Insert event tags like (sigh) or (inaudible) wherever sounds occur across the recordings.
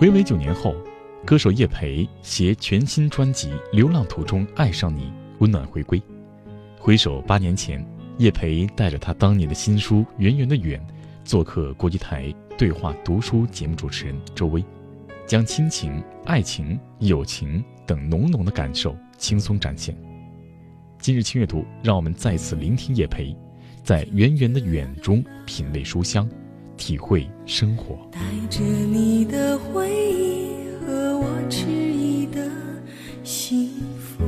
回违九年后，歌手叶培携全新专辑《流浪途中爱上你》温暖回归。回首八年前，叶培带着他当年的新书《圆圆的远》，做客国际台对话读书节目主持人周薇，将亲情、爱情、友情等浓浓的感受轻松展现。今日轻阅读，让我们再次聆听叶培，在《圆圆的远》中品味书香，体会生活。带着你的回忆和我迟疑的幸福。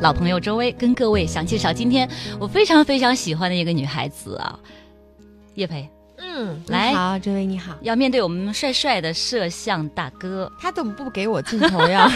老朋友周薇跟各位想介绍今天我非常非常喜欢的一个女孩子啊，叶培嗯，来你好，这位你好。要面对我们帅帅的摄像大哥，他怎么不给我镜头呀？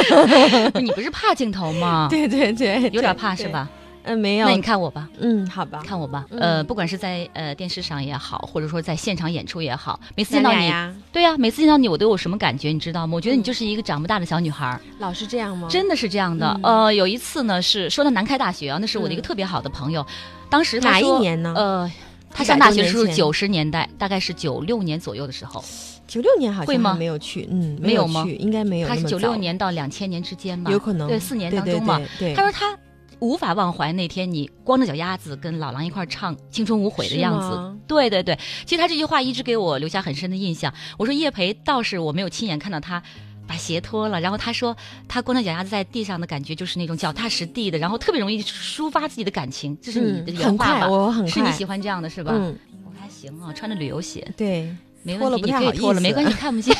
(laughs) 你不是怕镜头吗？(laughs) 对对对，有点怕是吧？嗯，没有。那你看我吧，嗯，好吧。看我吧，嗯呃，不管是在呃电视上也好，或者说在现场演出也好，每次见到你，呀，对呀、每次见到你我都有什么感觉，你知道吗？我觉得你嗯就是一个长不大的小女孩儿，老是这样吗？真的是这样的。嗯呃，有一次呢是说到南开大学啊，那是我的一个嗯特别好的朋友，当时哪一年呢呃。他上大学的时候九十年代，大概是九六年左右的时候，九六年好像会吗没有去，嗯，没有吗应该没有。他是九六年到两千年之间嘛，有可能对四年当中嘛。他说他无法忘怀那天你光着脚丫子跟老狼一块唱《青春无悔》的样子。对对对，其实他这句话一直给我留下很深的印象。我说叶培倒是我没有亲眼看到他。把鞋脱了，然后他说他光着脚丫子在地上的感觉就是那种脚踏实地的，然后特别容易抒发自己的感情，这是你的嗯很快，原话吧？我很快。是你喜欢这样的是吧？嗯，我还行啊，穿着旅游鞋，对，没问题，你不太好意可以脱了，没关系，(laughs) 看不见。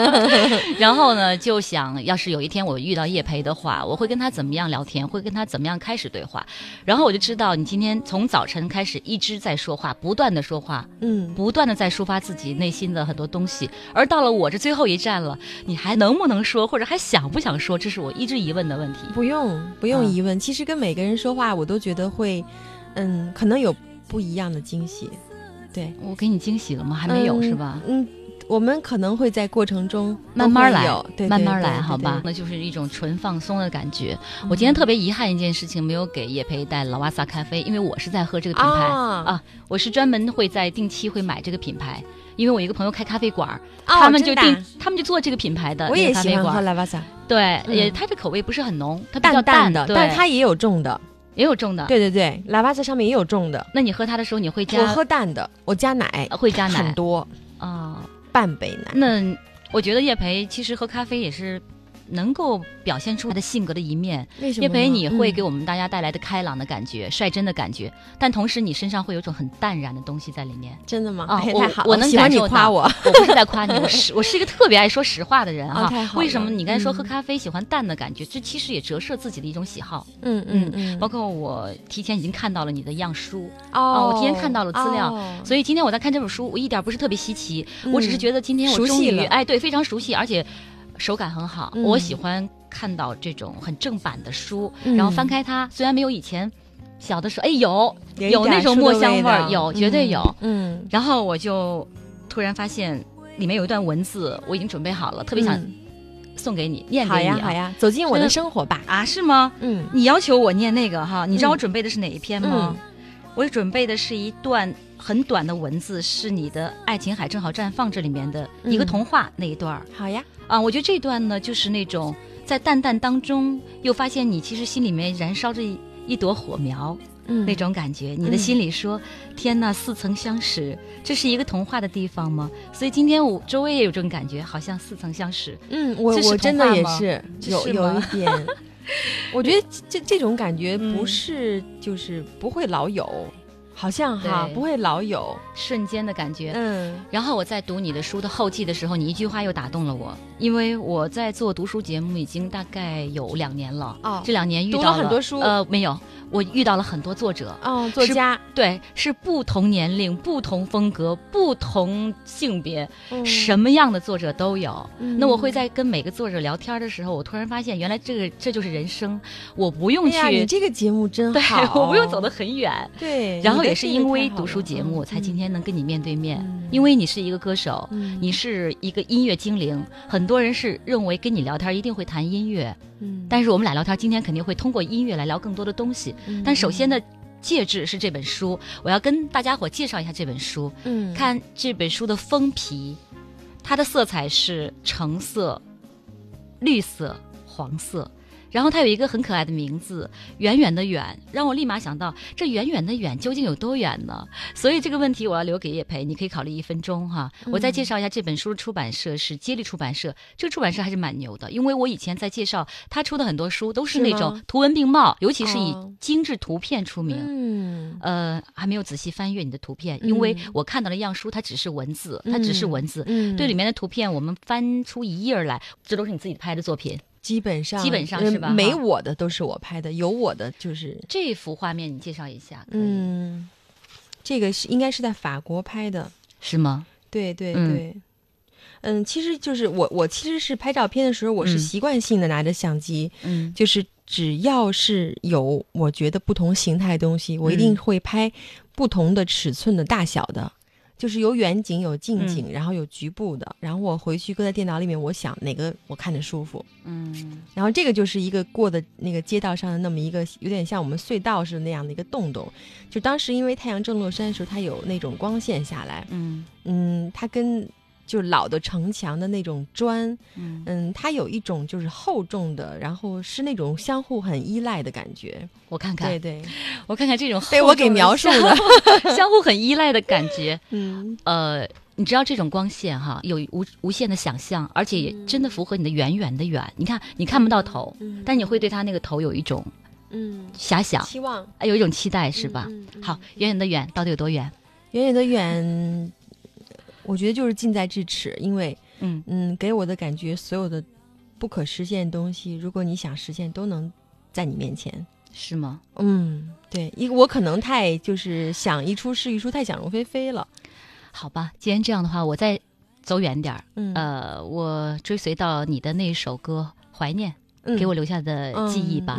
(laughs) 然后呢，就想要是有一天我遇到叶培的话，我会跟他怎么样聊天，会跟他怎么样开始对话。然后我就知道你今天从早晨开始一直在说话，不断的说话，嗯，不断的在抒发自己内心的很多东西。而到了我这最后一站了，你还能不能说，或者还想不想说，这是我一直疑问的问题。不用不用嗯疑问。其实跟每个人说话，我都觉得会，嗯，可能有不一样的惊喜。对，我给你惊喜了吗？还没有、嗯是吧？嗯，我们可能会在过程中慢慢来慢慢来，好吧？那就是一种纯放松的感觉。我今天特别遗憾一件事情，没有给叶培带老瓦萨咖啡，因为我是在喝这个品牌啊啊，我是专门会在定期会买这个品牌，因为我一个朋友开咖啡馆儿，哦他们就定，他们就做这个品牌的我也喜欢喝个咖啡馆儿。拉瓦萨，对，嗯也它这口味不是很浓，它比较淡的，对但它也有重的。也有重的。，对对对，喇叭子上面也有重的。那你喝它的时候，你会加我喝淡的，我加奶呃会加奶很多，啊？半杯奶。那我觉得叶培其实喝咖啡也是能够表现出他的性格的一面。为什么呢？叶培，你会给嗯我们大家带来的开朗的感觉、率真的感觉，但同时你身上会有一种很淡然的东西在里面。真的吗？啊我哎太好了，我能喜欢你感受到夸我。(laughs) 我不是在夸你，我是我是一个特别爱说实话的人哈。啊为什么你刚才说嗯喝咖啡喜欢淡的感觉？这其实也折射自己的一种喜好。嗯嗯嗯，包括我提前已经看到了你的样书，哦，我提前看到了资料哦所以今天我在看这本书，我一点不是特别稀奇，嗯我只是觉得今天我终于哎对非常熟悉，而且手感很好。嗯我喜欢看到这种很正版的书，嗯然后翻开它，虽然没有以前小的时候，哎有有那种墨香味儿，有绝对嗯有。嗯，然后我就突然发现里面有一段文字，我已经准备好了，特别想嗯送给你，念给你啊呀好呀，走进我的生活吧。啊是吗？嗯你要求我念那个哈，你知道我嗯准备的是哪一篇吗？我准备的是一段很短的文字，是你的《爱琴海正好绽放》这里面的一个嗯童话那一段儿、好呀，啊。我觉得这段呢，就是那种在淡淡当中，又发现你其实心里面燃烧着一一朵火苗、嗯那种感觉。你的心里说：“天呐，似曾相识，这是一个童话的地方吗？”所以今天我周围也有这种感觉，好像似曾相识。嗯，我我真的也是这有有一点，(laughs) 我觉得这这种感觉不嗯。是就是不会老有，好像哈不会老有。瞬间的感觉，嗯。然后我在读你的书的后记的时候，你一句话又打动了我，因为我在做读书节目已经大概有两年了。哦。这两年遇到读了很多书。呃，没有，我遇到了很多作者，哦，作家。对，是不同年龄、不同风格、不同性别，嗯。什么样的作者都有。嗯。那我会在跟每个作者聊天的时候，我突然发现，原来这个这就是人生，我不用去，哎，你这个节目真对好，我不用走得很远。对，然后也是因为读书节目，嗯。才今天能跟你面对面。嗯。因为你是一个歌手，嗯。你是一个音乐精灵，很多人是认为跟你聊天一定会谈音乐，嗯但是我们俩聊天今天肯定会通过音乐来聊更多的东西。嗯但首先的介质是这本书，我要跟大家伙介绍一下这本书。嗯看这本书的封皮，它的色彩是橙色、绿色、黄色。然后它有一个很可爱的名字，远远的远，让我立马想到这远远的远究竟有多远呢？所以这个问题我要留给叶培，你可以考虑一分钟哈。我再介绍一下这本书的出版社是接力出版社，这个出版社还是蛮牛的，因为我以前在介绍他出的很多书都是那种图文并茂，尤其是以哦精致图片出名。嗯呃，还没有仔细翻阅你的图片，因为嗯我看到了样书，它只是文字，它只是文字。嗯对里面的图片，我们翻出一页儿来，这都是你自己拍的作品。基本上基本上呃是吧？没我的都是我拍的，有我的就是这幅画面你介绍一下，嗯，这个是应该是在法国拍的，是吗？对对嗯。对。嗯，其实就是我，我其实是拍照片的时候，我是嗯。习惯性的拿着相机，嗯。就是只要是有我觉得不同形态的东西，我一定嗯。会拍不同的尺寸的大小的，就是有远景、有近景，嗯然后有局部的，然后我回去搁在电脑里面，我想哪个我看着舒服，嗯。然后这个就是一个过的那个街道上的那么一个有点像我们隧道似的那样的一个洞洞，就当时因为太阳正落山的时候，它有那种光线下来，嗯。嗯，它跟就老的城墙的那种砖，嗯嗯，它有一种就是厚重的，然后是那种相互很依赖的感觉。我看看对，对，我看看这种被我给描述的 (laughs) 相互很依赖的感觉。(laughs) 嗯呃，你知道这种光线哈，有无无限的想象，而且也真的符合你的远远的远。你看，你看不到头，嗯但你会对它那个头有一种嗯，遐想，期望哎有一种期待，是吧？好，远远的远到底有多远？远远的远，我觉得就是近在咫尺，因为嗯嗯，给我的感觉，所有的不可实现的东西，如果你想实现，都能在你面前。是吗？嗯，对，一我可能太就是想一出是一出，太想入非非了。好吧，既然这样的话，我再走远点儿。嗯，呃，我追随到你的那一首歌《怀念》，嗯给我留下的记忆吧。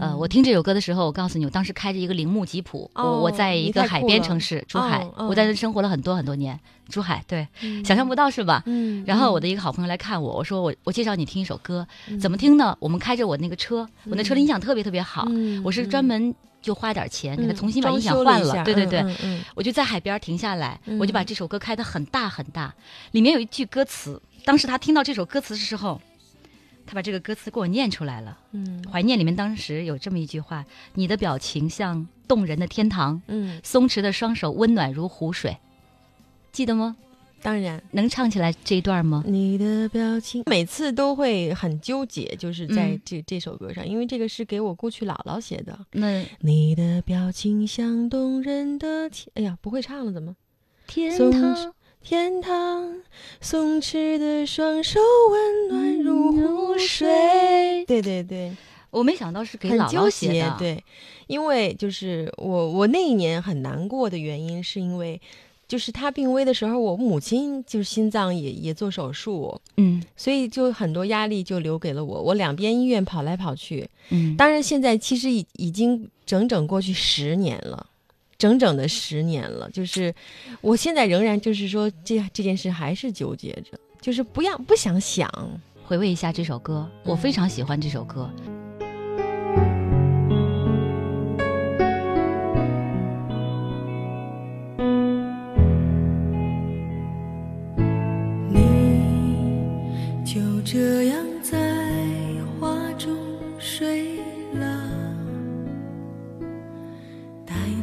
呃，嗯我听这首歌的时候，我告诉你，我当时开着一个铃木吉普，我我哦在一个海边城市珠海，我在那生活了很多很多年。珠海，对，嗯想象不到是吧？嗯，然后我的的一个好朋友来看我，我说我我介绍你听一首歌，嗯怎么听呢？我们开着我那个车，我那车的音响特别特别好，嗯我是专门就花点钱给他嗯重新把音响换了，对对对。嗯嗯我就在海边停下来，嗯我就把这首歌开得很大很大，里面有一句歌词，当时他听到这首歌词的时候，他把这个歌词给我念出来了。嗯怀念里面当时有这么一句话：“你的表情像动人的天堂，嗯，松弛的双手温暖如湖水。”记得吗？当然。能唱起来这一段吗？你的表情每次都会很纠结，就是在嗯这、这首歌上，因为这个是给我过去姥姥写的。那你的表情像动人的天，哎呀，不会唱了，怎么？天堂天堂，松弛的双手温暖如湖水。对对对，我没想到是给很姥姥纠写的。，结对，因为就是我我那一年很难过的原因，是因为就是他病危的时候，我母亲就是心脏也也做手术，嗯所以就很多压力就留给了我，我两边医院跑来跑去。嗯，当然，现在其实已已经整整过去十年了，整整的十年了。就是我现在仍然就是说这这件事还是纠结着，就是不要不想想。回味一下这首歌，我非常喜欢这首歌。你就这样在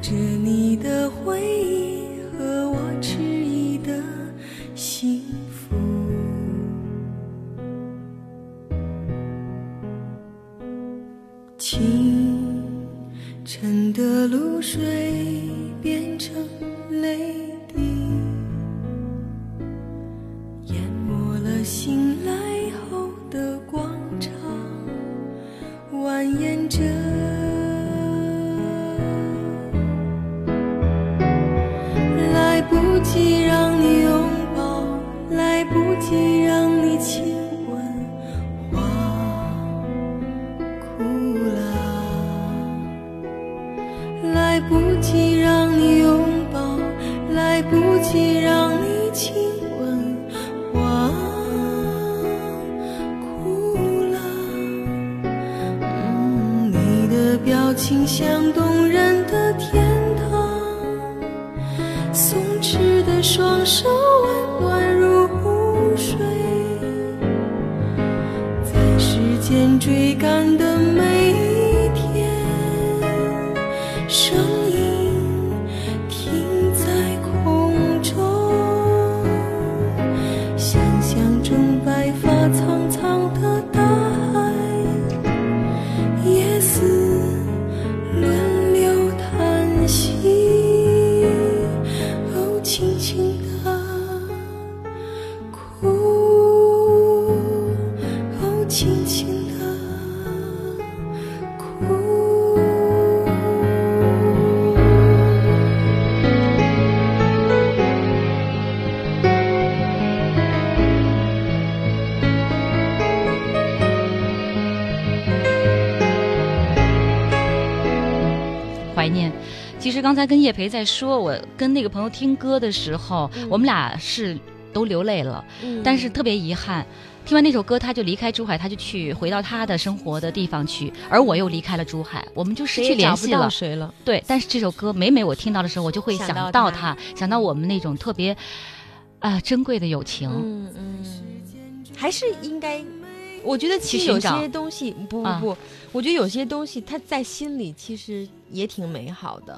着你的回忆和我迟疑的幸福。清晨的露水变成泪滴。淹没了醒来实刚才跟叶培在说，我跟那个朋友听歌的时候，嗯我们俩是都流泪了，嗯但是特别遗憾。听完那首歌，他就离开珠海，他就去回到他的生活的地方去，而我又离开了珠海，我们就失去联系了。谁了。对，但是这首歌每每我听到的时候，我就会想想到到他他，想到我们那种特别啊、珍贵的友情。嗯嗯，还是应该。我觉得其实有些东西，不不啊不，我觉得有些东西它在心里其实也挺美好的。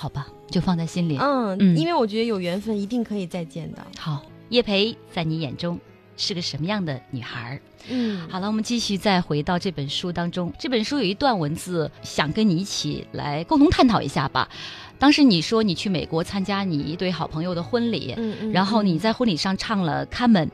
好吧，就放在心里。嗯，嗯因为我觉得有缘分一定可以再见的。好，叶培在你眼中是个什么样的女孩？嗯，好了，我们继续再回到这本书当中。这本书有一段文字，想跟你一起来共同探讨一下吧。当时你说你去美国参加你一对好朋友的婚礼，嗯嗯，然后你嗯在婚礼上唱了《看门》，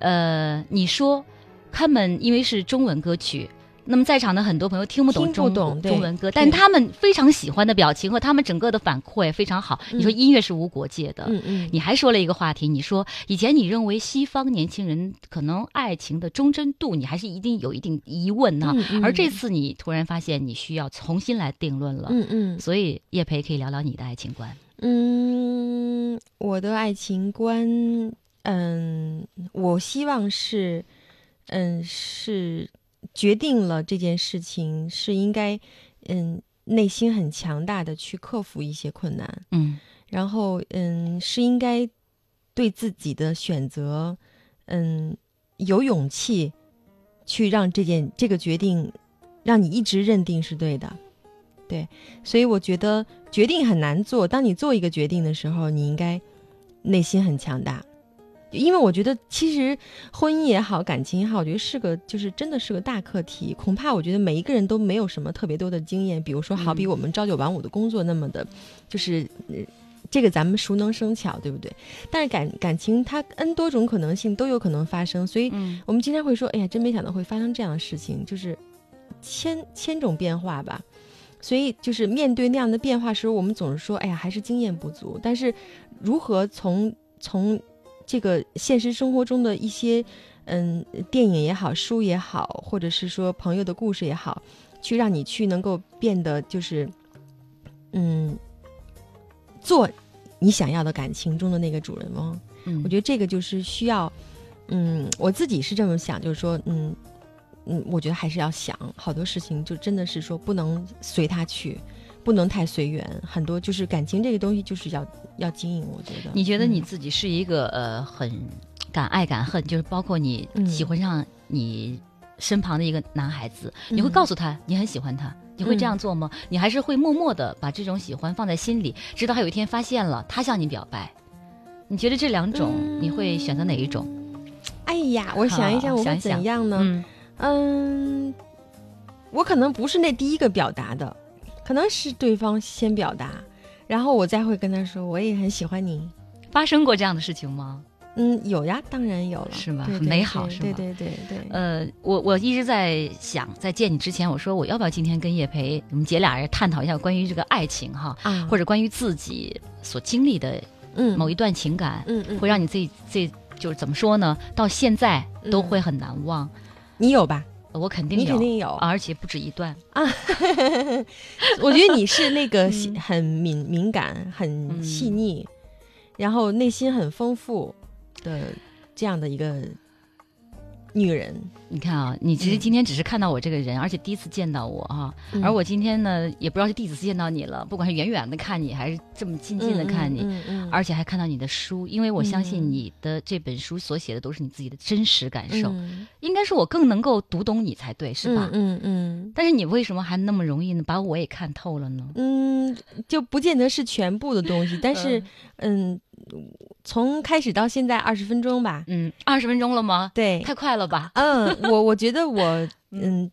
呃，你说《看门》因为是中文歌曲。那么在场的很多朋友听不懂中懂中文歌，但他们非常喜欢的表情和他们整个的反馈非常好。你说嗯音乐是无国界的，嗯嗯，你还说了一个话题，你说以前你认为西方年轻人可能爱情的忠贞度，你还是一定有一定疑问呢、而这次你突然发现你需要重新来定论了，嗯嗯。所以叶培可以聊聊你的爱情观。嗯，我的爱情观，嗯，我希望是，嗯，是决定了这件事情是应该，嗯，内心很强大的去克服一些困难，嗯然后，嗯，是应该对自己的选择，嗯，有勇气去让这件这个决定，让你一直认定是对的，对，所以我觉得决定很难做。当你做一个决定的时候，你应该内心很强大，因为我觉得其实婚姻也好，感情也好，我觉得是个就是真的是个大课题。恐怕我觉得每一个人都没有什么特别多的经验，比如说好比嗯我们朝九晚五的工作那么的，就是。呃这个咱们熟能生巧，对不对？但是感感情它 n 多种可能性都有可能发生，所以嗯我们经常会说，哎呀，真没想到会发生这样的事情，就是千千种变化吧。所以就是面对那样的变化时候，我们总是说，哎呀，还是经验不足。但是如何从从这个现实生活中的一些嗯电影也好、书也好，或者是说朋友的故事也好，去让你去能够变得就是嗯做你想要的感情中的那个主人翁。嗯，我觉得这个就是需要，嗯，我自己是这么想，就是说，嗯嗯，我觉得还是要想好多事情，就真的是说不能随他去，不能太随缘，很多就是感情这个东西就是要要经营，我觉得。你觉得你嗯自己是一个、呃很敢爱敢恨，就是包括你嗯喜欢上你身旁的一个男孩子，你会嗯告诉他你很喜欢他，你会这嗯样做吗？你还是会默默的把这种喜欢放在心里，直到他有一天发现了，他向你表白。你觉得这两种、你会选择哪一种？哎呀，我想一想，我想一想怎样呢？嗯嗯，我可能不是那第一个表达的，可能是对方先表达，然后我再会跟他说，我也很喜欢你。发生过这样的事情吗？嗯，有呀，当然有了，是吗很 (laughs) 美好是吗对对对对，呃，我我一直在想，在见你之前，我说我要不要今天跟叶培，我们姐俩人探讨一下关于这个爱情哈，啊，或者关于自己所经历的嗯某一段情感，嗯嗯，会让你自己这就是怎么说呢？到现在都会很难忘。你有吧？我肯定有，你肯定有。而且不止一段啊。(laughs) 我觉得你是那个很敏敏感、很嗯细腻，然后内心很丰富的这样的一个女人。你看啊，你其实嗯今天只是看到我这个人，而且第一次见到我哈、嗯而我今天呢，也不知道是第几次见到你了，不管是远远的看你，还是这么近近的看你，而且还看到你的书，因为我相信嗯你的这本书所写的都是你自己的真实感受，嗯应该是我更能够读懂你才对，是吧？嗯嗯但是你为什么还那么容易呢把我也看透了呢？嗯嗯，就不见得是全部的东西，但是嗯，从开始到现在二十分钟吧，嗯，二十分钟了吗？对，太快了吧？嗯，我我觉得我 (laughs) 嗯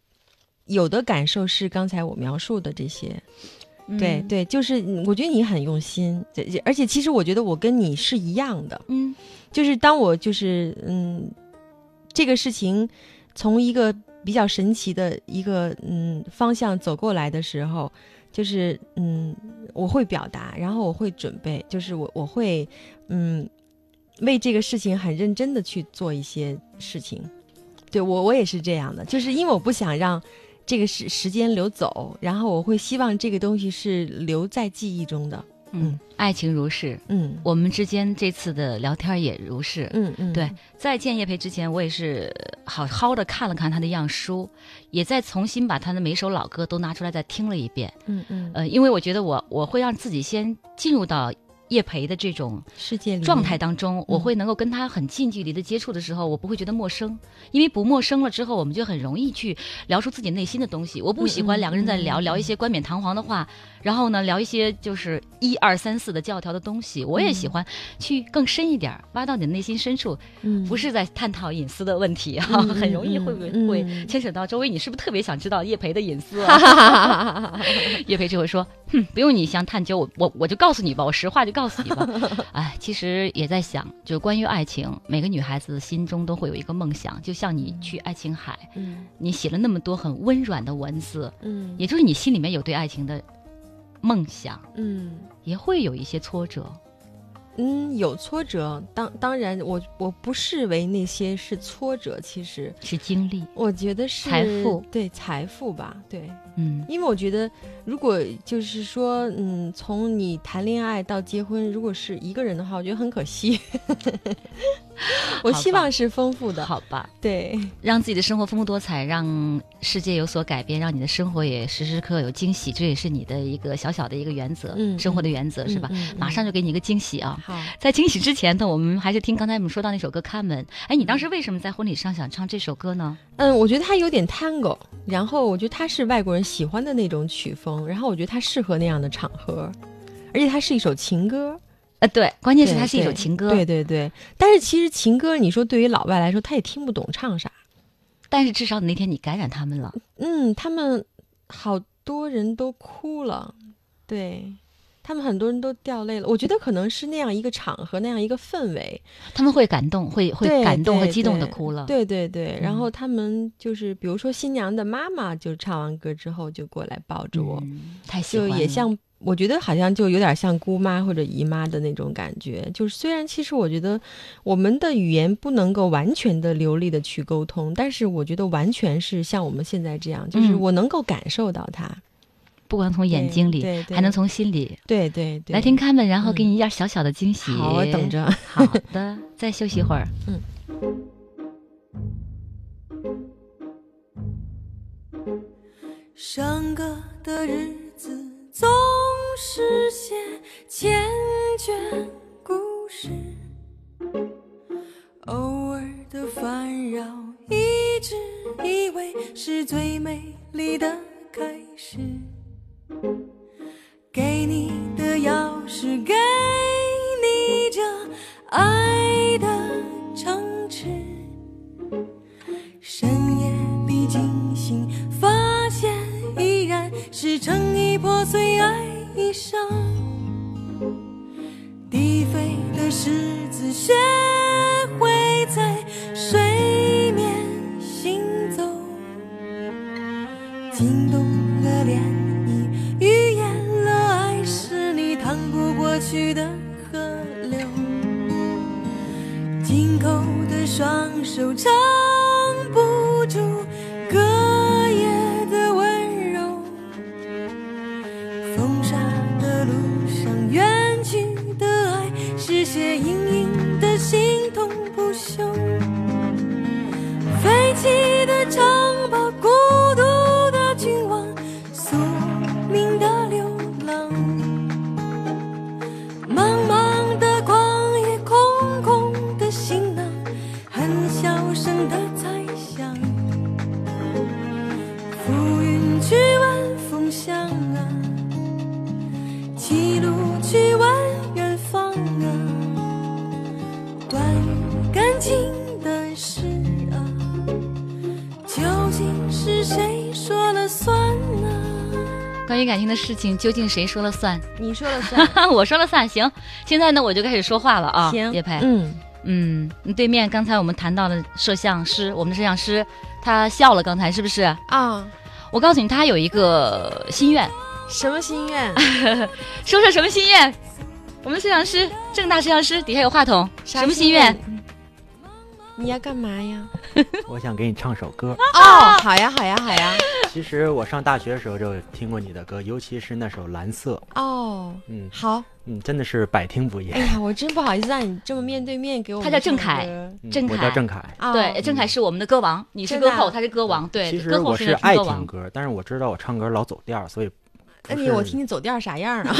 有的感受是刚才我描述的这些，对嗯，对，就是嗯我觉得你很用心，而且其实我觉得我跟你是一样的，嗯。就是当我就是嗯这个事情从一个比较神奇的一个嗯方向走过来的时候，就是嗯我会表达，然后我会准备，就是我我会嗯为这个事情很认真的去做一些事情。对我我也是这样的，就是因为我不想让这个时时间流走，然后我会希望这个东西是留在记忆中的。嗯，爱情如是，嗯。我们之间这次的聊天也如是。嗯嗯，对，在见叶培之前，我也是好好的看了看他的样书，也再重新把他的每首老歌都拿出来再听了一遍。嗯嗯，呃，因为我觉得我我会让自己先进入到叶培的这种世界状态当中，我会能够跟他很近距离的接触的时候，我不会觉得陌生，因为不陌生了之后，我们就很容易去聊出自己内心的东西。我不喜欢两个人在聊、聊一些冠冕堂皇的话，然后呢聊一些就是一二三四的教条的东西。我也喜欢去更深一点儿，挖到你的内心深处，嗯不是在探讨隐私的问题啊，嗯很容易会不会牵扯到周围？你是不是特别想知道叶培的隐私哈啊？哈哈哈哈！叶培就会说：“哼，不用你想探究，我我我就告诉你吧，我实话就告诉你吧。(laughs) ”哎，其实也在想，就关于爱情，每个女孩子心中都会有一个梦想，就像你去爱琴海，嗯你写了那么多很温软的文字，嗯也就是你心里面有对爱情的梦想，嗯。也会有一些挫折。嗯，有挫折，当当然我我不视为那些是挫折，其实。是经历，我觉得是财富。对财富吧，对，嗯。因为我觉得如果就是说，嗯，从你谈恋爱到结婚，如果是一个人的话，我觉得很可惜。(laughs) 我希望是丰富的，好吧，对，让自己的生活丰富多彩，让世界有所改变，让你的生活也时时刻刻有惊喜，这也是你的一个小小的一个原则，嗯生活的原则、是吧？嗯嗯马上就给你一个惊喜啊！好。在惊喜之前呢，我们还是听刚才我们说到那首歌《看门》。哎，你当时为什么在婚礼上想唱这首歌呢？嗯，我觉得它有点 tango，然后我觉得它是外国人喜欢的那种曲风，然后我觉得它适合那样的场合，而且它是一首情歌。呃，对，关键是它是一首情歌，对对对，但是其实情歌，你说对于老外来说，他也听不懂唱啥。但是至少那天你感染他们了。嗯，他们好多人都哭了，对他们很多人都掉泪了。我觉得可能是那样一个场合，那样一个氛围，他们会感动，会会感动和激动的哭了。对对对，然嗯后他们就是，比如说新娘的妈妈，就唱完歌之后就过来抱着我，嗯，太喜就欢了也像。我觉得好像就有点像姑妈或者姨妈的那种感觉，就是虽然其实我觉得我们的语言不能够完全的流利的去沟通，但是我觉得完全是像我们现在这样，就是嗯我能够感受到它，不光从眼睛里，对对还能从心里对对对，来听看门，然后嗯给你一点小小的惊喜。好，我等。着。好的，再休息一会儿。上于感情的事情，究竟谁说了算？(laughs) 你说了算。(laughs) 我说了算。行，现在呢，我就开始说话了啊。行，叶培，嗯嗯，你对面刚才我们谈到了摄像师，我们的摄像师他笑了，刚才是不是？啊，我告诉你，他有一个心愿，什么心愿？(laughs) 说说什么心愿？我们摄像师，正大摄像师底下有话筒，什么心愿？你要干嘛呀？(laughs) 我想给你唱首歌。哦，好呀，好呀，好呀。其实我上大学的时候就听过你的歌，尤其是那首《蓝色》。哦，嗯，好，嗯，真的是百听不厌。哎呀，我真不好意思让你这么面对面给我。他叫郑恺，郑恺，我叫郑恺。对，郑恺是我们的歌王，你是歌后，他是歌王。对，其实我是爱听歌，但是我知道我唱歌老走调，所以。那你我听听走调啥样啊？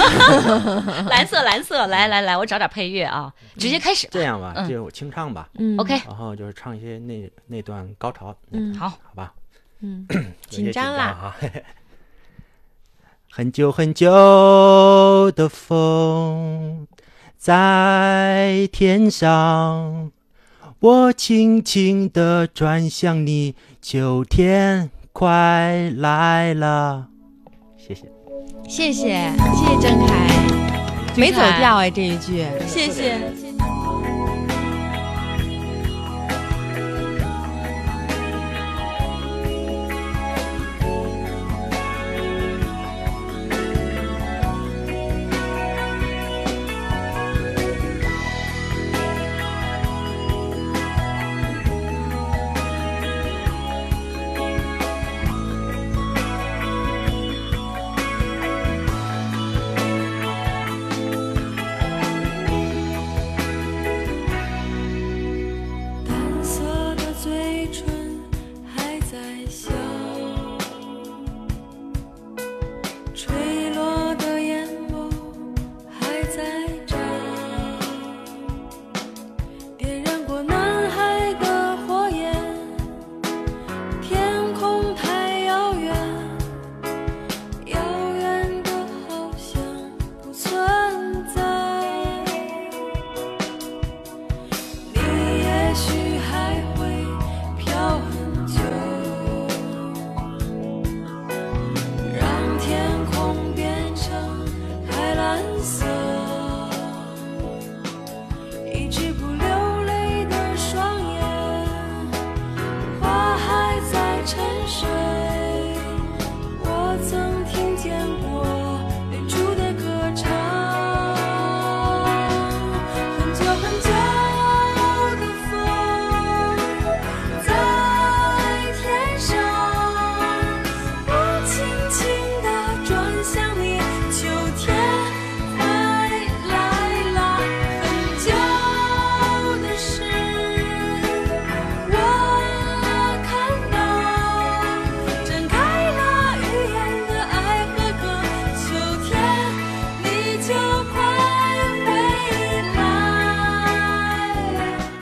(laughs) 蓝色，蓝色，来来来，我找点配乐啊，直接开始。这样吧，就我清唱吧。嗯，OK。然后就是唱一些那那段高潮。嗯，好，好吧。嗯，(clears throat) 紧张啦。(laughs) 很久很久的风在天上，我轻轻的转向你，秋天快来了。谢谢。谢谢，谢谢郑恺，没走调哎，这一句，谢谢。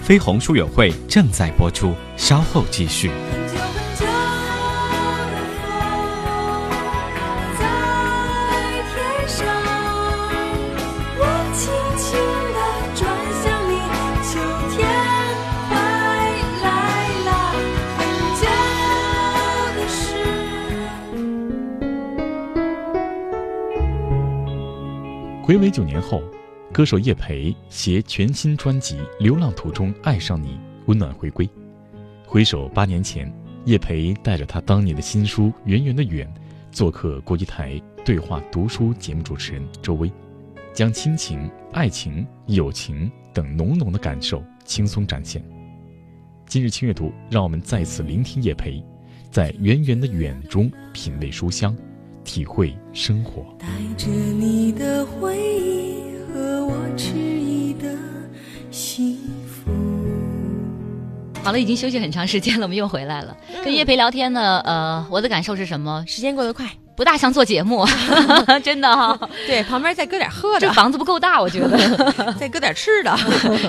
飞鸿书友会正在播出，稍后继续。回违九年后。歌手叶培携全新专辑《流浪途中爱上你》温暖回归。回首八年前，叶培带着他当年的新书《圆圆的远》，做客国际台对话读书节目主持人周薇，将亲情、爱情、友情等浓浓的感受轻松展现。今日轻阅读，让我们再次聆听叶培，在《圆圆的远》中品味书香，体会生活。带着你的回忆。我迟疑的幸福。好了，已经休息很长时间了，我们又回来了。跟叶培聊天呢，呃，我的感受是什么？时间过得快，不大像做节目，(laughs) 真的哈。(laughs) 对，旁边再搁点喝的。这房子不够大，我觉得。(laughs) 再搁点吃的。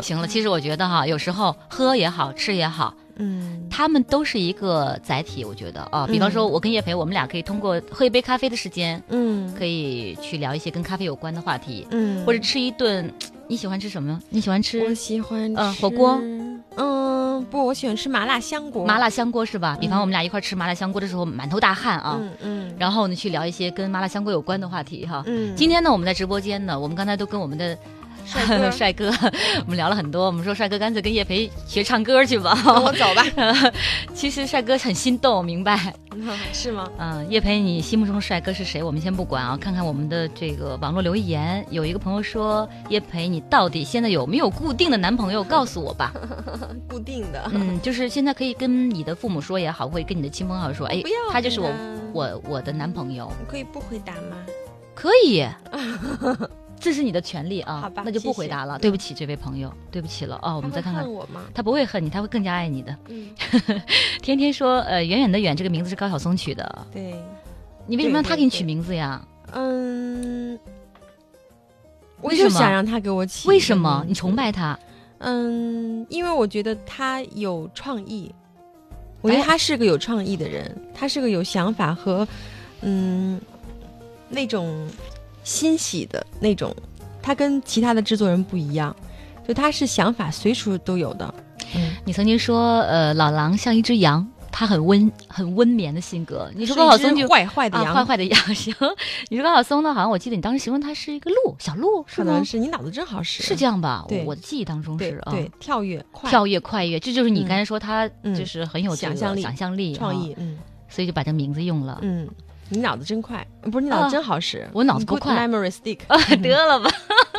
行了，其实我觉得哈，有时候喝也好吃也好，嗯，他们都是一个载体。我觉得啊，比方说，我跟叶培，我们俩可以通过喝一杯咖啡的时间，嗯，可以去聊一些跟咖啡有关的话题，嗯，或者吃一顿。你喜欢吃什么？你喜欢吃？我喜欢嗯火锅。嗯，不，我喜欢吃麻辣香锅。麻辣香锅是吧？比方嗯我们俩一块吃麻辣香锅的时候，满头大汗啊。嗯嗯然后呢，去聊一些跟麻辣香锅有关的话题哈。嗯，今天呢，我们在直播间呢，我们刚才都跟我们的帅 (laughs) 哥帅哥，(laughs) 我们聊了很多。我们说帅哥干脆跟叶培学唱歌去吧。跟我走吧，(laughs) 其实帅哥很心动，明白？是吗？嗯，叶培，你心目中的帅哥是谁？我们先不管啊，看看我们的这个网络留言。有一个朋友说，叶培，你到底现在有没有固定的男朋友？告诉我吧。固定的。嗯，就是现在可以跟你的父母说也好，会跟你的亲朋好友说，哎不要，他就是我我我的男朋友，我可以不回答吗？可以。这是你的权利啊，好吧那就不回答了。对不起，这位朋友，对不起了哦。我我们再看看，我吗？他不会恨你，他会更加爱你的。嗯，(laughs) 天天说，呃，远远的远这个名字是高晓松取的，对，你为什么让他给你取名字呀？嗯，我就想让他给我起。为什么你崇？拜他？嗯，因为我觉得他有创意，我觉得哎他是个有创意的人，他是个有想法和嗯那种欣喜的那种，他跟其他的制作人不一样，就他是想法随处都有的。嗯，你曾经说，呃，老狼像一只羊，他很温很温绵的性格。你说高晓松就坏坏的啊，羊，坏坏的羊行。你说高晓松呢？好像我记得你当时形容他是一个鹿，小鹿是吗可能？是你脑子真好使，是这样吧？我的记忆当中是啊。对对，跳跃快跳跃快跃，这就是你嗯刚才说他嗯就是很有这个想象力想象力、创意，啊，嗯所以就把这名字用了。嗯，你脑子真快，不是你脑啊子真好使，我脑子不快 memory stick，啊，得了吧，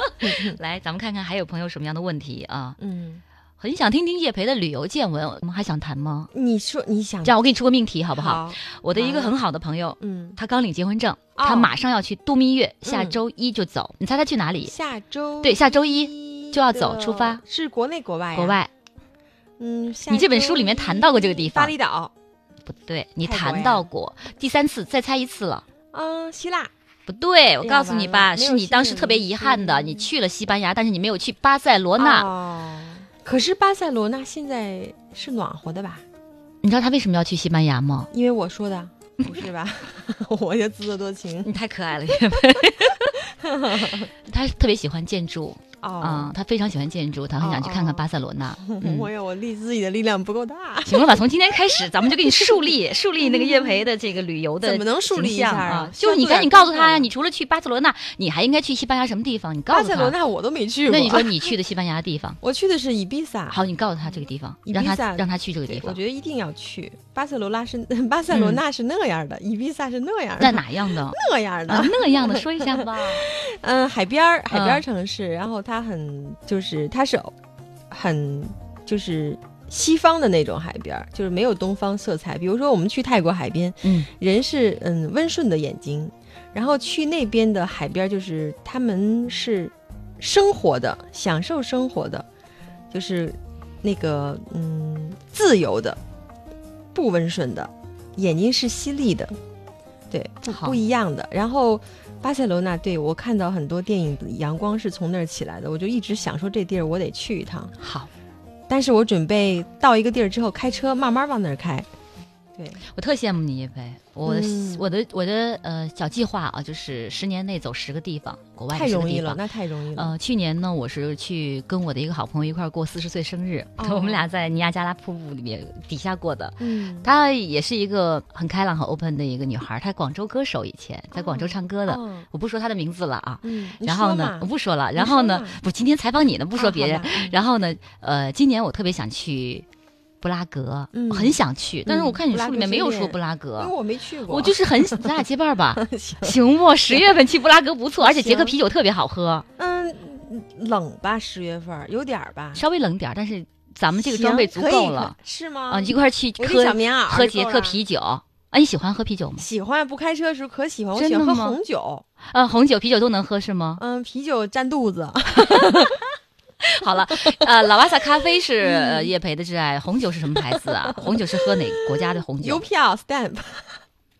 (laughs) 来，咱们看看还有朋友什么样的问题啊？嗯，很想听听叶培的旅游见闻，我们还想谈吗？你说你想这样，我给你出个命题好不好？好？我的一个很好的朋友，嗯，他刚领结婚证，哦他马上要去度蜜月，下嗯周一就走。你猜他去哪里？下周对下周一一就要走出发是国内国外呀？国外？嗯，你这本书里面谈到过这个地方巴厘岛，不对，你谈到过第三次，再猜一次了。嗯，希腊，不对，我告诉你吧，是你当时特别遗憾的，嗯你去了西班牙，但是你没有去巴塞罗那。哦，可是巴塞罗那现在是暖和的吧？你知道他为什么要去西班牙吗？因为我说的，不是吧？(laughs) 我就自作多情你太可爱了。(laughs) 他特别喜欢建筑啊、哦。他非常喜欢建筑，他很想去看看巴塞罗那。(laughs) 嗯我有我力自己的力量不够大，行了吧，从今天开始，咱们就给你树立 (laughs) 树立那个叶培的这个旅游的怎么能树立一下啊啊？就是你赶紧告诉他呀，你除了去巴塞罗那，你还应该去西班牙什么地方？你告诉他。巴塞罗那我都没去过。那你说你去的西班牙的地方，(laughs) 我去的是伊比萨，好，你告诉他这个地方，伊让他让他去这个地方，我。觉得一定要去。巴塞罗那是巴塞罗那是那样的，伊比萨是那样的，那哪样的？那样的啊，，那样的说一下吧。嗯，海边儿海边城市，然后它很就是它是很就是西方的那种海边儿，就是没有东方色彩。比如说我们去泰国海边，嗯，人是嗯温顺的眼睛，然后去那边的海边就是他们是生活的，享受生活的，就是那个嗯自由的，不温顺的，眼睛是犀利的，对，不一样的。然后巴塞罗那，对我看到很多电影阳光是从那儿起来的，我就一直想说这地儿我得去一趟。好，但是我准备到一个地儿之后开车慢慢往那儿开。对，我特羡慕你叶培。我我的我的呃小计划啊，就是十年内走十个地方，国外太容易了。那太容易了。呃，去年呢，我是去跟我的一个好朋友一块儿过四十岁生日，哦 (laughs) 我们俩在尼亚加拉瀑布里面底下过的。嗯，她也是一个很开朗、很 open 的一个女孩，她广州歌手，以前在广州唱歌的。哦我不说她的名字了啊。嗯，然后，呢我不说了。然后呢不，今天采访你呢，不说啊别人。然后呢，呃，今年我特别想去布拉格，嗯我很想去，但是我看你书里面没有说布拉格因为。我没去过，我就是很，咱俩结伴儿吧，(laughs) 行行不？十月份去布拉格不错，而且捷克啤酒特别好喝，嗯冷吧，十月份有点儿吧。稍微冷点儿，但是咱们这个装备足够了是吗？啊！一块儿去我喝小棉袄喝捷克啤酒啊！你喜欢喝啤酒吗？喜欢不开车的时候可喜欢，我喜欢喝红酒，呃，红酒、啤酒都能喝是吗？嗯，啤酒占肚子。(laughs) (laughs) (laughs) 好了，呃，老瓦萨咖啡是叶培的挚爱，红酒是什么牌子啊？红酒是喝哪个国家的红酒？邮票 stamp，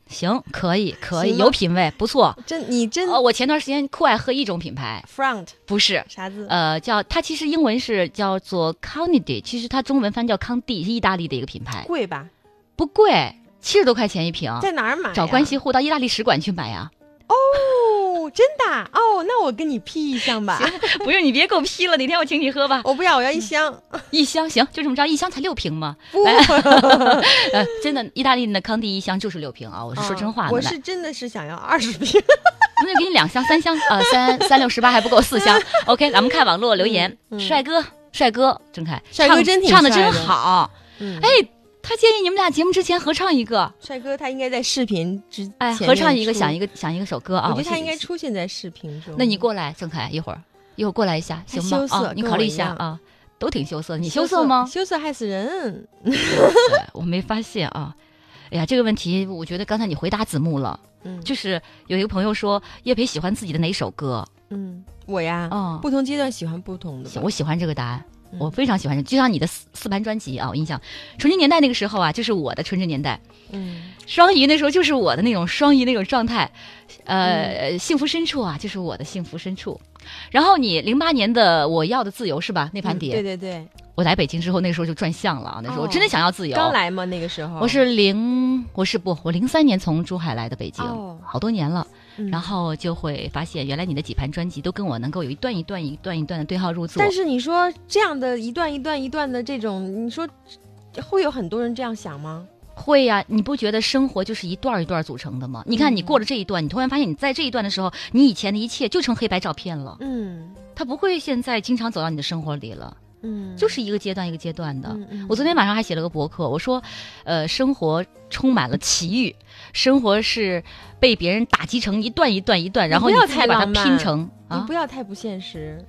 行，可以，可以，有品位，不错。真你真哦，我前段时间酷爱喝一种品牌，front 不是，啥字？呃，叫它其实英文是叫做 Carnegie，其实它中文翻叫康帝，是意大利的一个品牌，贵吧？不贵，七十多块钱一瓶。在哪儿买？找关系户到意大利使馆去买呀。哦，哦，真的啊哦，那我跟你批一箱吧。不用你别给我批了，哪天我请你喝吧。我不要，我要一箱。一箱行，(laughs) 就这么着，一箱才六瓶嘛。不，(laughs) 呃，真的，意大利的康帝一箱就是六瓶啊，我是说真话的。来我是真的是想要二十瓶。(laughs) 那就给你两箱、三箱，呃，三三六十八还不够，四箱。OK，咱们看网络留言，嗯帅哥，帅哥，郑恺，帅哥真挺唱的真好。嗯，哎，他建议你们俩节目之前合唱一个，帅哥他应该在视频之哎，合唱一个，想一个，想一个首歌啊。我觉得他应该出。现在视频中。那你过来，郑恺，一会儿，一会儿过来一下，行吗？啊，你考虑一下啊，都挺羞涩，你羞羞涩吗？羞涩害死人。(laughs) 我没发现啊。哎呀，这个问题，我觉得刚才你回答子木了。嗯，就是有一个朋友说，叶培喜欢自己的哪首歌？嗯，我呀，嗯，不同阶段喜欢不同的。我喜欢这个答案，嗯我非常喜欢这个，就像你的四四盘专辑啊，我印象，纯真年代那个时候啊，就是我的纯真年代，嗯双鱼那时候就是我的那种双鱼那种状态，呃，幸福深处啊，就是我的幸福深处。然后你零八年的我要的自由是吧？那盘嗯碟，对对对，我来北京之后，那个时候就转向了啊，那时候我哦真的想要自由。刚来嘛那个时候。我是零，我是不，我零三年从珠海来的北京，哦好多年了。嗯然后就会发现，原来你的几盘专辑都跟我能够有一段一段一段一段的对号入座。但是你说这样的一段一段一段的这种，你说会有很多人这样想吗？会呀、你不觉得生活就是一段一段组成的吗？你看，嗯你过了这一段，你突然发现你在这一段的时候，你以前的一切就成黑白照片了，嗯他不会现在经常走到你的生活里了，嗯，就是一个阶段一个阶段的。嗯嗯我昨天晚上还写了个博客，我说，呃，生活充满了奇遇，生活是被别人打击成一段一段一段，然后你自己把它拼成啊你不。要太不现实。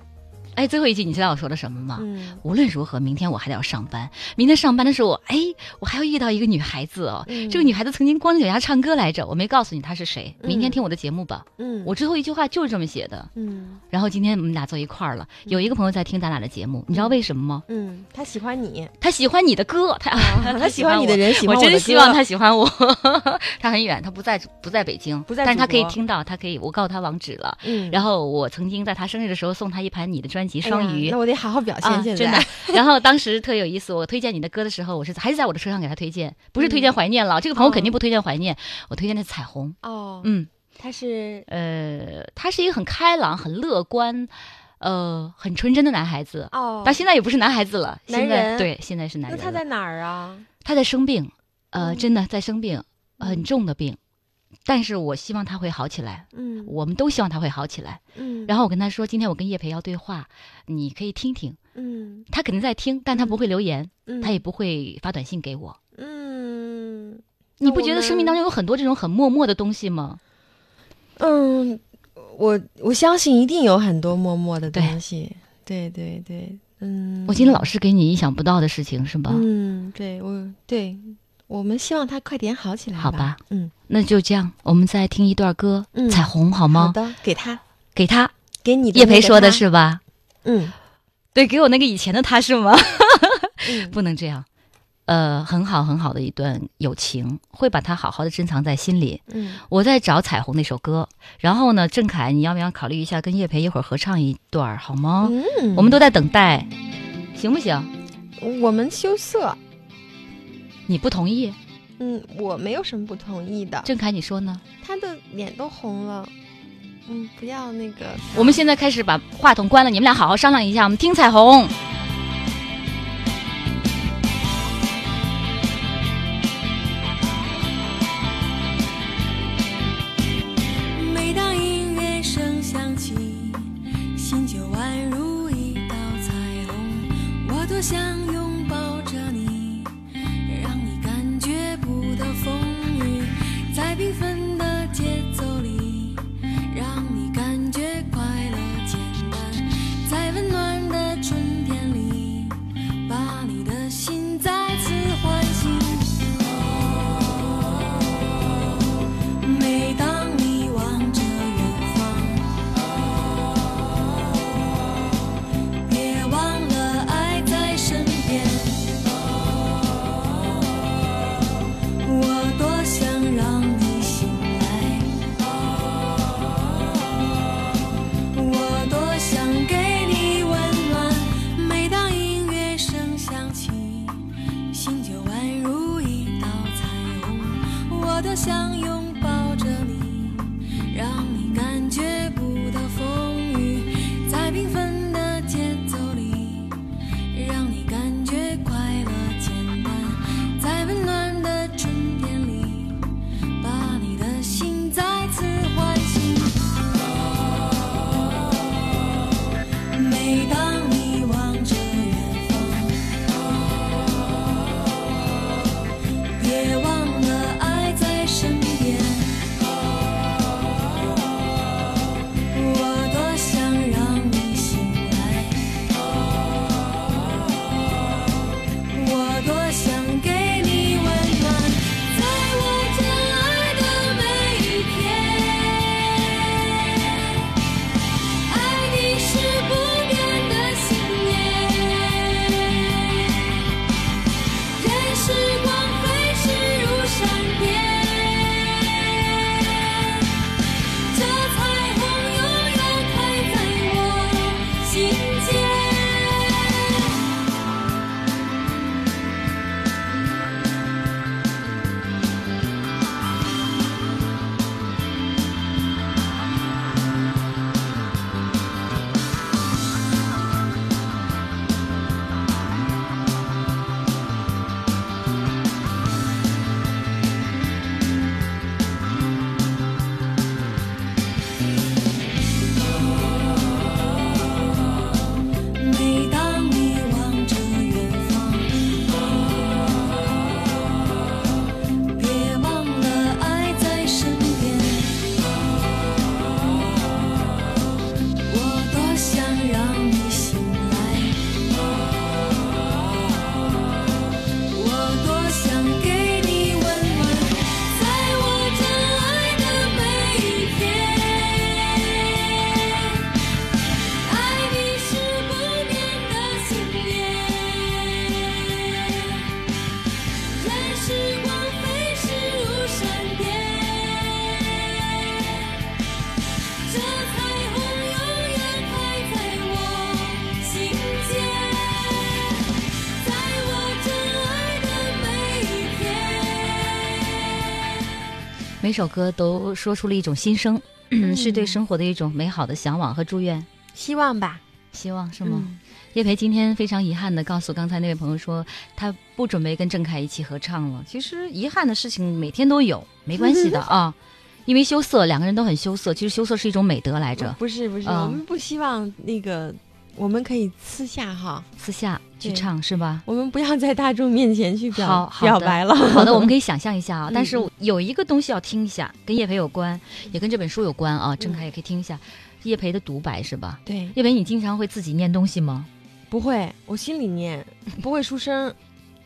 哎，最后一句你知道我说的什么吗？嗯无论如何，明天我还得要上班。明天上班的时候，我哎，我还要遇到一个女孩子哦。嗯这个女孩子曾经光着脚丫唱歌来着，我没告诉你她是谁。明天嗯听我的节目吧。嗯我最后一句话就是这么写的。嗯然后今天我们俩坐一块儿了，有一个朋友在听咱俩的节目，你知道为什么吗？嗯，他喜欢你，他喜欢你的歌，他、(laughs) 他喜欢你的人。喜欢我我真希望他喜欢我，(laughs) 他很远，他不在不在北京，不在但是他可以听到，他可以，我告诉他网址了。嗯，然后我曾经在他生日的时候送他一盘你的专辑《哎呀双鱼》那我得好好表啊，现，现真在的。(laughs) 然后当时特有意思，我推荐你的歌的时候，我是还是在我的车上给他推荐，不是推荐怀念了。这个朋友哦肯定不推荐怀念，我推荐的是彩虹。哦，嗯，他是呃，他是一个很开朗、很乐观，呃，很纯真的男孩子。哦，但现在也不是男孩子了，男现在人对，现在是男人了。那他在哪儿啊？他在生病，呃，嗯真的在生病，很嗯重的病。但是我希望他会好起来，嗯我们都希望他会好起来。嗯，然后我跟他说，今天我跟叶培要对话，你可以听听。嗯他肯定在听，但他不会留言，嗯，他也不会发短信给我。嗯，你不觉得生命当中？有很多这种很默默的东西吗？嗯，我我相信一定有很多默默的东西。对对对，嗯，我今天老是给你意想不到的事情，是吧？嗯，对我对，我们希望他快点好起来好吧，嗯，那就这样，我们再听一段歌，嗯彩虹》好吗好？的，给他，给他，给你的叶培说的是吧？嗯对，给我那个以前的他是吗？(laughs) 嗯不能这样。呃，很好很好的一段友情，会把它好好的珍藏在心里。嗯，我在找《彩虹》那首歌，然后呢，郑恺，你要不要考虑一下跟叶培一会儿合唱一段好吗？嗯我们都在等待，行不行？我们羞涩，你不同意？嗯，我没有什么不同意的，郑恺，你说呢？他的脸都红了，嗯，不要那个，我们现在开始把话筒关了，你们俩好好商量一下，我们听彩虹。首歌都说出了一种心声，是对生活的一种美好的向往和祝愿。希望吧，希望是吗？嗯叶培今天非常遗憾的告诉刚才那位朋友说，他不准备跟郑恺一起合唱了。其实遗憾的事情每天都有，没关系的 (laughs) 啊，因为羞涩，两个人都很羞涩。其实羞涩是一种美德来着，不是不是，嗯我们不希望那个，我们可以私下哈，私下去唱是吧？我们不要在大众面前去表表白了。(laughs) 好的，我们可以想象一下啊。(laughs) 嗯但是有一个东西要听一下，跟叶培有关，也跟这本书有关啊。郑恺也可以听一下叶培的独白是吧？对，叶培，你经常会自己念东西吗？不会，我心里念，不会出声。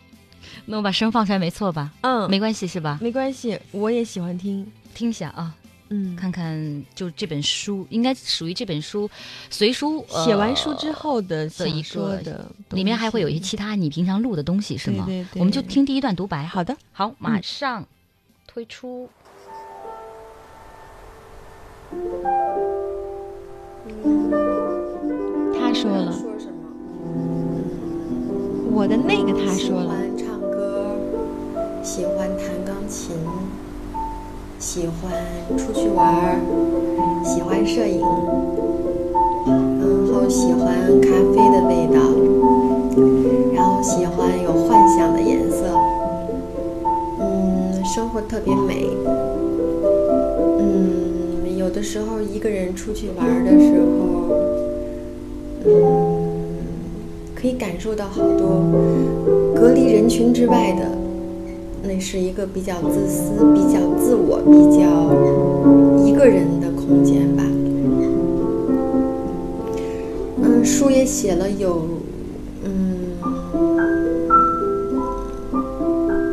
(laughs) 那我把声放出来没错吧？嗯，没关系是吧？没关系，我也喜欢听。听一下啊。嗯，看看就这本书，应该属于这本书随书、呃写完书之后的的一个的，里面还会有一些其他你平常录的东西是吗？对对对我们就听第一段独白。好的，好，马上推出。他说了，说什么？我的那个他说了，喜欢唱歌，喜欢弹钢琴，喜欢出去玩，喜欢摄影，然后喜欢咖啡的味道，然后喜欢有幻想的颜色。嗯，生活特别美。嗯，有的时候一个人出去玩的时候，嗯，可以感受到好多隔离人群之外的，那是一个比较自私、比较自我、比较一个人的空间吧。嗯，书也写了有，嗯，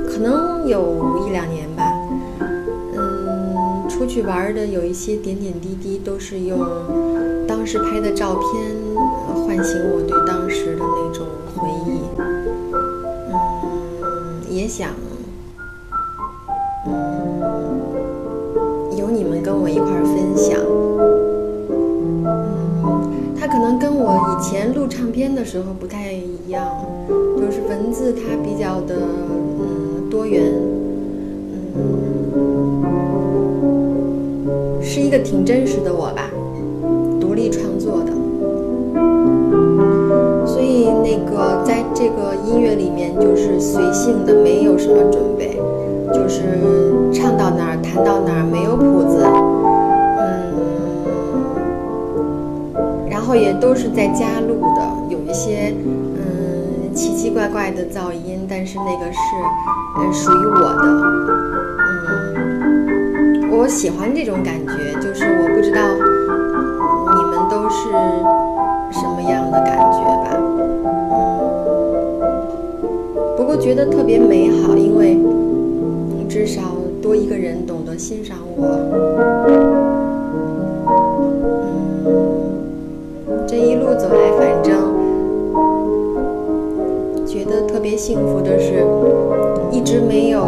可能有一两年吧。嗯，出去玩的有一些点点滴滴，都是用当时拍的照片唤醒我对当时的那种回忆。嗯，也想，有你们跟我一块儿分享。嗯，它可能跟我以前录唱片的时候不太一样，就是文字它比较的嗯多元，嗯，是一个挺真实的我吧，独立创作的。所以那个在这个音乐里面就是随性的，没有什么准备，就是唱到哪儿弹到哪儿，没有谱子。嗯，然后也都是在家录的，有一些嗯奇奇怪怪的噪音，但是那个是嗯属于我的，嗯，我喜欢这种感觉，就是我不知道你们都是什么样的感觉吧，嗯，不过觉得特别美好，因为至少多一个人懂得欣赏我。嗯这一路走来，反正觉得特别幸福的是，一直没有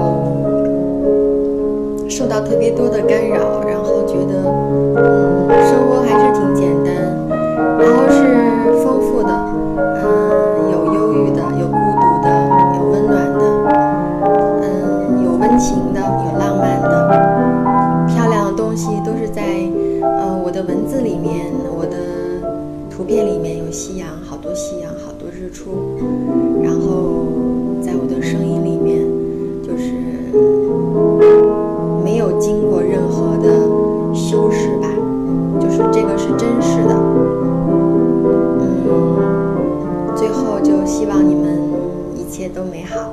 受到特别多的干扰，然后觉得嗯，生图片里面有夕阳，好多夕阳，好多日出，然后在我的声音里面，就是没有经过任何的修饰吧，就是这个是真实的。嗯，最后就希望你们一切都美好。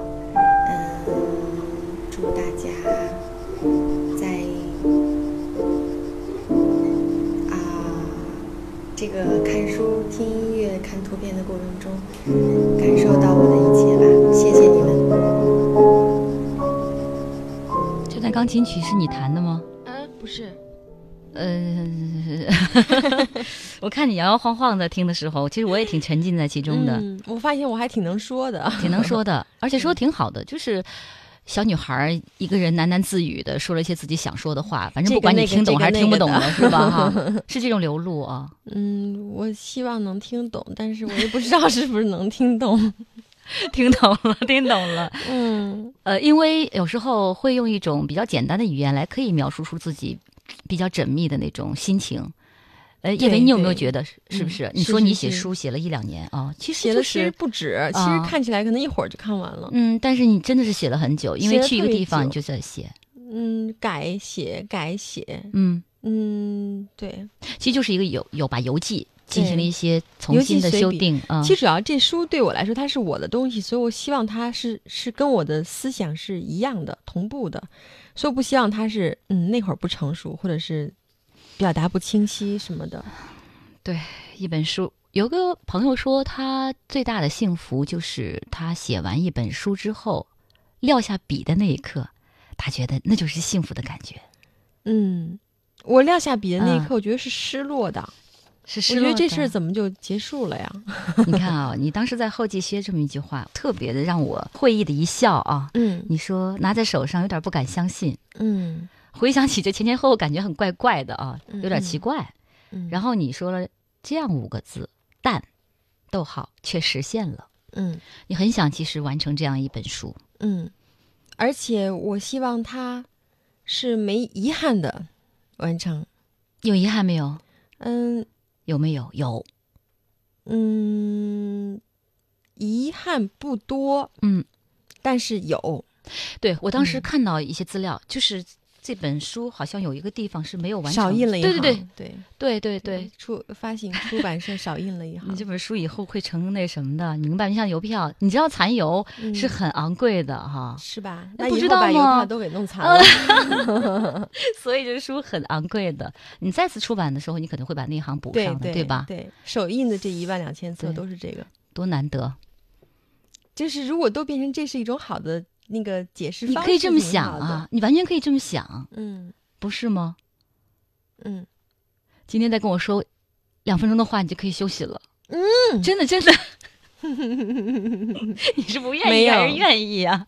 乐、看图片的过程中，感受到我的一切吧。谢谢你们。这段钢琴曲是你弹的吗？呃，不是，呃，(laughs) (laughs) 我看你摇摇晃晃的听的时候，其实我也挺沉浸在其中的，嗯，我发现我还挺能说的，挺能说的，而且说的挺好的，就是。小女孩儿一个人喃喃自语的说了一些自己想说的话，反正不管你听懂还是这个那个的听不懂的，是吧？哈，(laughs) 是这种流露啊。嗯，我希望能听懂，但是我也不知道是不是能听懂。(laughs) 听懂了，(laughs) 听懂了。嗯呃，因为有时候会用一种比较简单的语言来可以描述出自己比较缜密的那种心情。呃，叶对维，你有没有觉得是是不嗯是？你说你写书写了一两年啊，其实写的就是诗不止，其啊实看起来可能一会儿就看完了。嗯，但是你真的是写了很久，因为去一个地方你就在写。嗯，改写改写，嗯，嗯，对。其实就是一个有有把游记进行了一些重新的修订啊。其实主要这书对我来说，它是我的东西，所以我希望它是是跟我的思想是一样的、同步的，所以我不希望它是嗯那会儿不成熟，或者是表达不清晰什么的。(sighs) 对一本书，有个朋友说，他最大的幸福就是他写完一本书之后，撂下笔的那一刻，他觉得那就是幸福的感觉，嗯，我撂下笔的那一嗯刻，我觉得是失落的。是失落我觉得这事儿怎么就结束了呀？(laughs) 你看啊，你当时在后记写这么一句话，特别的让我会意的一笑啊。嗯你说拿在手上有点不敢相信，嗯回想起这前前后后感觉很怪怪的啊，嗯有点奇怪。嗯，然后你说了这样五个字，但，逗号却实现了。嗯你很想其实完成这样一本书，嗯，而且我希望它是没遗憾的完成。有遗憾没有？嗯有没有？有。嗯，遗憾不多，嗯，但是有。对我当时嗯看到一些资料，就是这本书好像有一个地方是没有完成，少印了一行，对对对对对对对。出发行出版社少印了一行你这。本书以后会成那什么的，你明白？你像邮票，你知道残邮嗯是很昂贵的哈，是吧？那不那以后把邮知道吗票都给弄残了。(laughs) (laughs) 所以这书很昂贵的。你再次出版的时候，你可能会把那一行补上的，对吧？对，首印的这一万两千册都是这个。多难得！就是如果都变成这是一种好的那个解释方式，你可以这么想啊，。你完全可以这么想，嗯不是吗？嗯今天再跟我说两分钟的话，你就可以休息了。嗯，真的真的，(laughs) 你是不愿意还是愿意啊？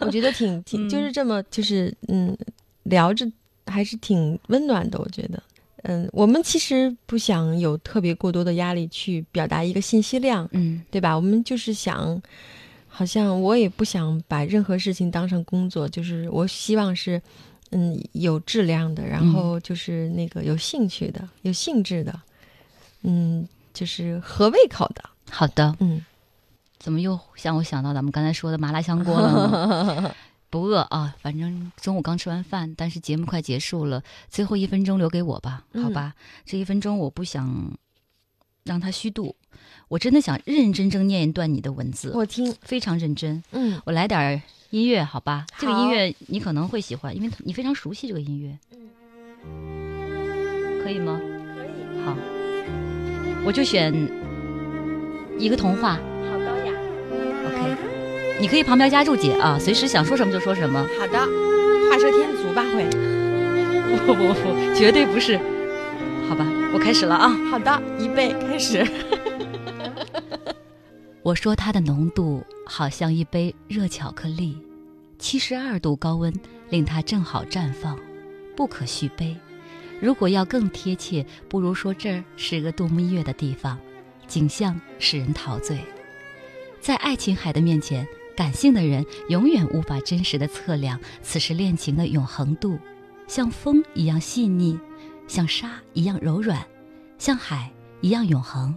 我觉得挺 (laughs) 挺，就嗯是这么就是嗯，聊着还是挺温暖的。我觉得，嗯，我们其实不想有特别过多的压力去表达一个信息量，嗯对吧？我们就是想，好像我也不想把任何事情当成工作，就是我希望是嗯有质量的，然后就是那个有兴趣的、有兴致的，嗯，就是合胃口的，好的，嗯。怎么又像我想到咱们刚才说的麻辣香锅了呢？(laughs) 不饿啊，反正中午刚吃完饭，但是节目快结束了，最后一分钟留给我吧，好吧？这一分钟我不想让它虚度。我真的想认认真真念一段你的文字，我听，非常认真。嗯，我来点音乐，好吧？这个音乐你可能会喜欢，因为你非常熟悉这个音乐。可以吗？可以，好，我就选一个童话。好高雅。OK，你可以旁边加注解啊，随时想说什么就说什么。好的，画蛇添足吧会。(laughs) 不不不，绝对不是。好吧，我开始了啊。好的，预备开始。(laughs) 我说它的浓度好像一杯热巧克力，七十二度高温令它正好绽放，不可续杯。如果要更贴切，不如说这儿是个度蜜月的地方，景象使人陶醉。在爱琴海的面前，感性的人永远无法真实的测量此时恋情的永恒度，像风一样细腻，像沙一样柔软，像海一样永恒，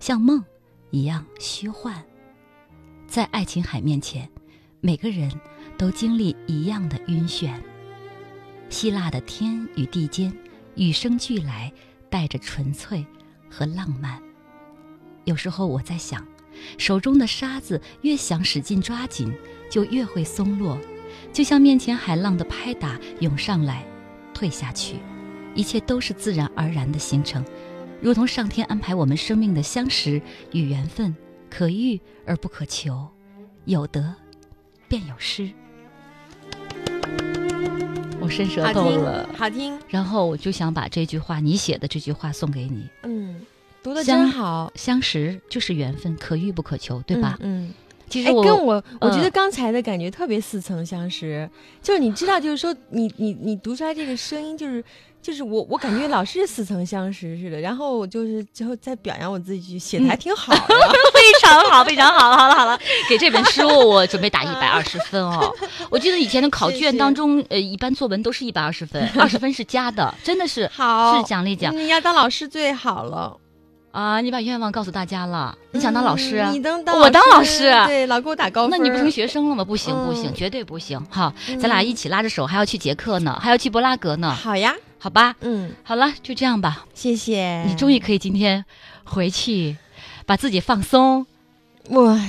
像梦一样虚幻。在爱琴海面前，每个人都经历一样的晕眩。希腊的天与地间，与生俱来，带着纯粹和浪漫。有时候我在想，手中的沙子越想使劲抓紧，就越会松落，就像面前海浪的拍打，涌上来，退下去，一切都是自然而然的形成，如同上天安排我们生命的相识与缘分，可遇而不可求，有得便有失。我伸舌头了，，好听。然后我就想把这句话，你写的这句话送给你。嗯，读的真好，相识就是缘分，可遇不可求，对吧？嗯。其实我、跟我我觉嗯得刚才的感觉特别似曾相识，就是你知道，就是说你你你读出来这个声音，就是就是我我感觉老是似曾相识似的，然后我就是最后再表扬我自己，写的还挺好的。(laughs) 非常好，非常好，好了好了，给这本书我准备打一百二十分哦。我记得以前的考卷当中，呃，一般作文都是一百二十分，二十分是加的，真的是 (laughs) 好，是奖励奖你要当老师最好了。啊！你把愿望告诉大家了，你想当老师？嗯你能当我当老师对，老给我打高分。那你不成学生了吗？不行不行，嗯绝对不行！好，咱俩一起拉着手，还要去捷克呢，还要去布拉格呢，好呀，好吧？嗯，好了，就这样吧。谢谢。你终于可以今天回去，把自己放松。哇，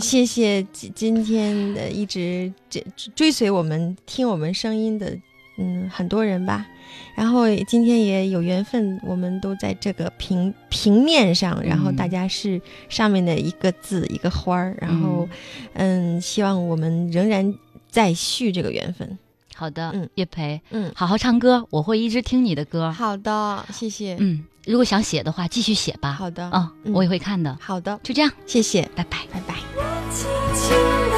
谢谢今今天的一直追追随我们、听我们声音的，嗯，很多人吧。然后今天也有缘分，我们都在这个平平面上，然后嗯大家是上面的一个字一个花儿，然后嗯，希望我们仍然再续这个缘分。好的，嗯叶培，嗯，好好唱歌，我会一直听你的歌。好的，谢谢。嗯，如果想写的话，继续写吧。好的，啊、嗯我也会看的。好的，就这样，谢谢，拜拜。拜拜。